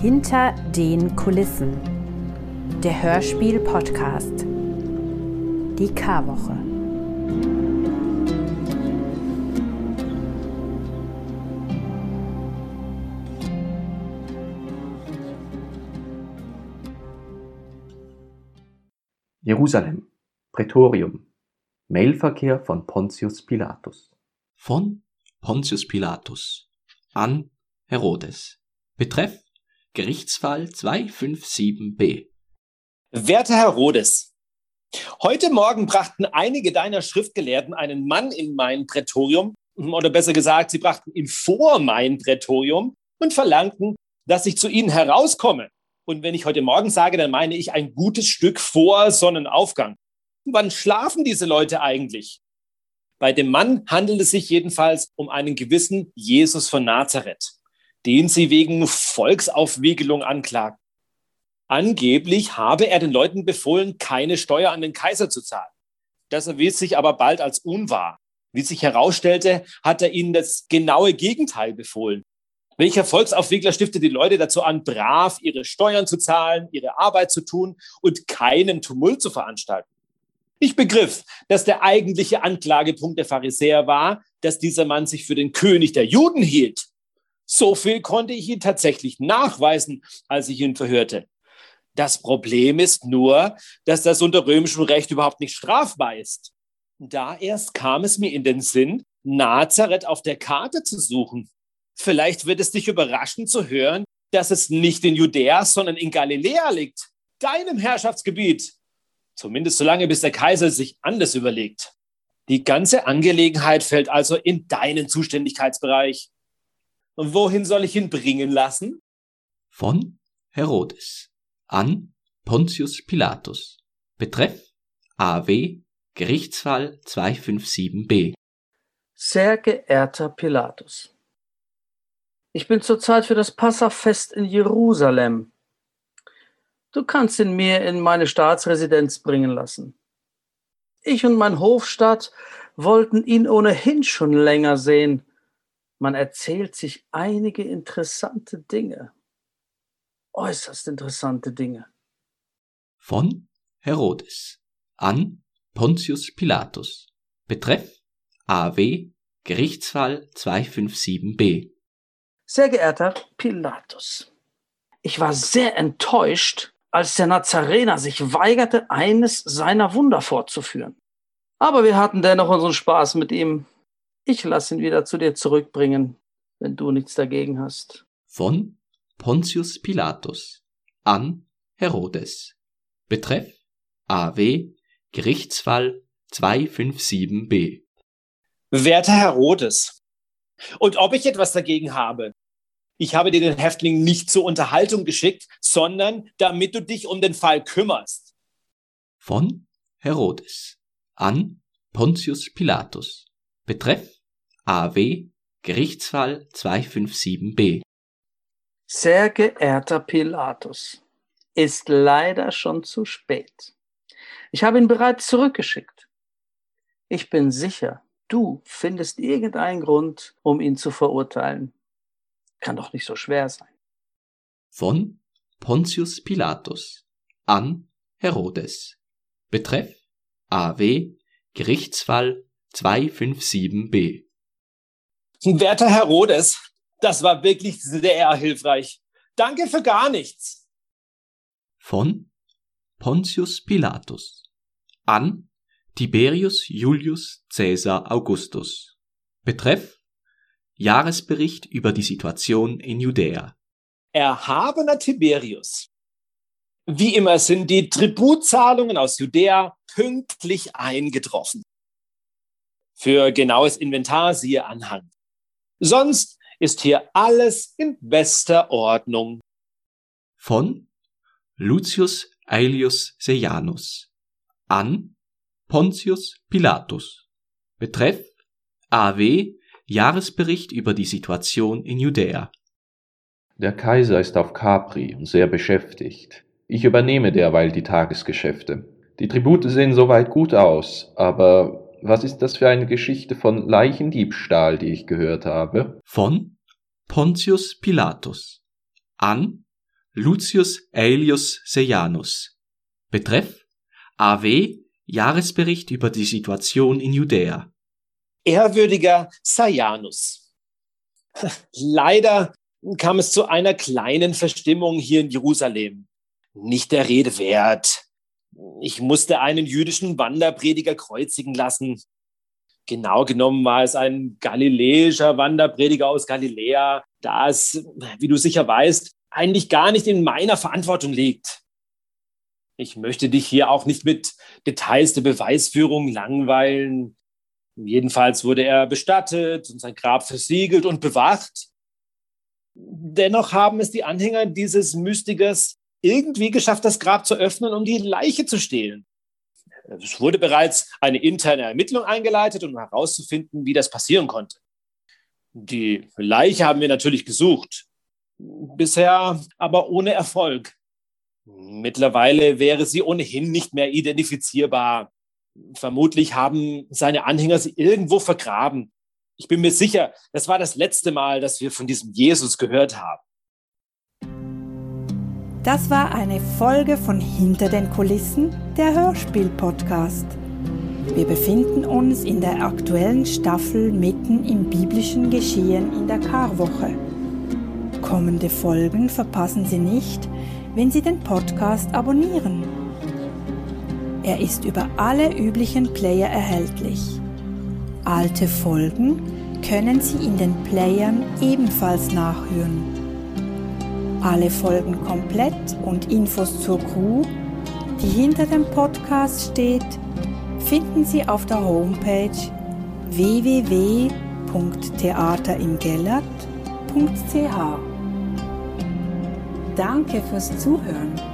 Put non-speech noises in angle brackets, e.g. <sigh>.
Hinter den Kulissen. Der Hörspiel-Podcast. Die K-Woche. Jerusalem, Prätorium, Mailverkehr von Pontius Pilatus. Von Pontius Pilatus an Herodes. Betreff Gerichtsfall 257b. Werter Herodes, heute Morgen brachten einige deiner Schriftgelehrten einen Mann in mein Prätorium, oder besser gesagt, sie brachten ihn vor mein Prätorium und verlangten, dass ich zu ihnen herauskomme. Und wenn ich heute Morgen sage, dann meine ich ein gutes Stück vor Sonnenaufgang. Wann schlafen diese Leute eigentlich? Bei dem Mann handelt es sich jedenfalls um einen gewissen Jesus von Nazareth, den sie wegen Volksaufwiegelung anklagen. Angeblich habe er den Leuten befohlen, keine Steuer an den Kaiser zu zahlen. Das erwies sich aber bald als unwahr. Wie sich herausstellte, hat er ihnen das genaue Gegenteil befohlen. Welcher Volksaufwiegler stiftet die Leute dazu an, brav ihre Steuern zu zahlen, ihre Arbeit zu tun und keinen Tumult zu veranstalten? Ich begriff, dass der eigentliche Anklagepunkt der Pharisäer war, dass dieser Mann sich für den König der Juden hielt. So viel konnte ich ihn tatsächlich nachweisen, als ich ihn verhörte. Das Problem ist nur, dass das unter römischem Recht überhaupt nicht strafbar ist. Da erst kam es mir in den Sinn, Nazareth auf der Karte zu suchen. Vielleicht wird es dich überraschen zu hören, dass es nicht in Judäa, sondern in Galiläa liegt, deinem Herrschaftsgebiet. Zumindest solange, bis der Kaiser sich anders überlegt. Die ganze Angelegenheit fällt also in deinen Zuständigkeitsbereich. Und wohin soll ich ihn bringen lassen? Von Herodes an Pontius Pilatus. Betreff AW Gerichtsfall 257b. Sehr geehrter Pilatus, ich bin zurzeit für das Passafest in Jerusalem Du kannst ihn mir in meine Staatsresidenz bringen lassen. Ich und mein Hofstaat wollten ihn ohnehin schon länger sehen. Man erzählt sich einige interessante Dinge. Äußerst interessante Dinge. Von Herodes an Pontius Pilatus. Betreff AW Gerichtsfall 257b. Sehr geehrter Pilatus, ich war sehr enttäuscht, als der Nazarener sich weigerte, eines seiner Wunder fortzuführen. Aber wir hatten dennoch unseren Spaß mit ihm. Ich lasse ihn wieder zu dir zurückbringen, wenn du nichts dagegen hast. Von Pontius Pilatus an Herodes. Betreff AW Gerichtsfall 257b. Werter Herodes, und ob ich etwas dagegen habe, ich habe dir den Häftling nicht zur Unterhaltung geschickt, sondern damit du dich um den Fall kümmerst. Von Herodes an Pontius Pilatus. Betreff AW Gerichtsfall 257b. Sehr geehrter Pilatus, ist leider schon zu spät. Ich habe ihn bereits zurückgeschickt. Ich bin sicher, du findest irgendeinen Grund, um ihn zu verurteilen. Kann doch nicht so schwer sein. Von Pontius Pilatus an Herodes. Betreff AW Gerichtsfall 257b. Werter Herodes, das war wirklich sehr hilfreich. Danke für gar nichts. Von Pontius Pilatus an Tiberius Julius Caesar Augustus. Betreff Jahresbericht über die Situation in Judäa. Erhabener Tiberius. Wie immer sind die Tributzahlungen aus Judäa pünktlich eingetroffen. Für genaues Inventar siehe Anhang. Sonst ist hier alles in bester Ordnung. Von Lucius Aelius Sejanus an Pontius Pilatus. Betreff AW Jahresbericht über die Situation in Judäa. Der Kaiser ist auf Capri und sehr beschäftigt. Ich übernehme derweil die Tagesgeschäfte. Die Tribute sehen soweit gut aus, aber was ist das für eine Geschichte von Leichendiebstahl, die ich gehört habe? Von Pontius Pilatus an Lucius Aelius Seianus. Betreff AW Jahresbericht über die Situation in Judäa. Ehrwürdiger Seianus. <laughs> Leider kam es zu einer kleinen Verstimmung hier in Jerusalem. Nicht der Rede wert. Ich musste einen jüdischen Wanderprediger kreuzigen lassen. Genau genommen war es ein galiläischer Wanderprediger aus Galiläa, da es, wie du sicher weißt, eigentlich gar nicht in meiner Verantwortung liegt. Ich möchte dich hier auch nicht mit Details der Beweisführung langweilen. Jedenfalls wurde er bestattet und sein Grab versiegelt und bewacht. Dennoch haben es die Anhänger dieses Mystikers irgendwie geschafft, das Grab zu öffnen, um die Leiche zu stehlen. Es wurde bereits eine interne Ermittlung eingeleitet, um herauszufinden, wie das passieren konnte. Die Leiche haben wir natürlich gesucht, bisher aber ohne Erfolg. Mittlerweile wäre sie ohnehin nicht mehr identifizierbar. Vermutlich haben seine Anhänger sie irgendwo vergraben. Ich bin mir sicher, das war das letzte Mal, dass wir von diesem Jesus gehört haben. Das war eine Folge von Hinter den Kulissen, der Hörspiel-Podcast. Wir befinden uns in der aktuellen Staffel mitten im biblischen Geschehen in der Karwoche. Kommende Folgen verpassen Sie nicht, wenn Sie den Podcast abonnieren. Er ist über alle üblichen Player erhältlich. Alte Folgen können Sie in den Playern ebenfalls nachhören. Alle Folgen komplett und Infos zur Crew, die hinter dem Podcast steht, finden Sie auf der Homepage www.theaterimgellert.ch. Danke fürs Zuhören.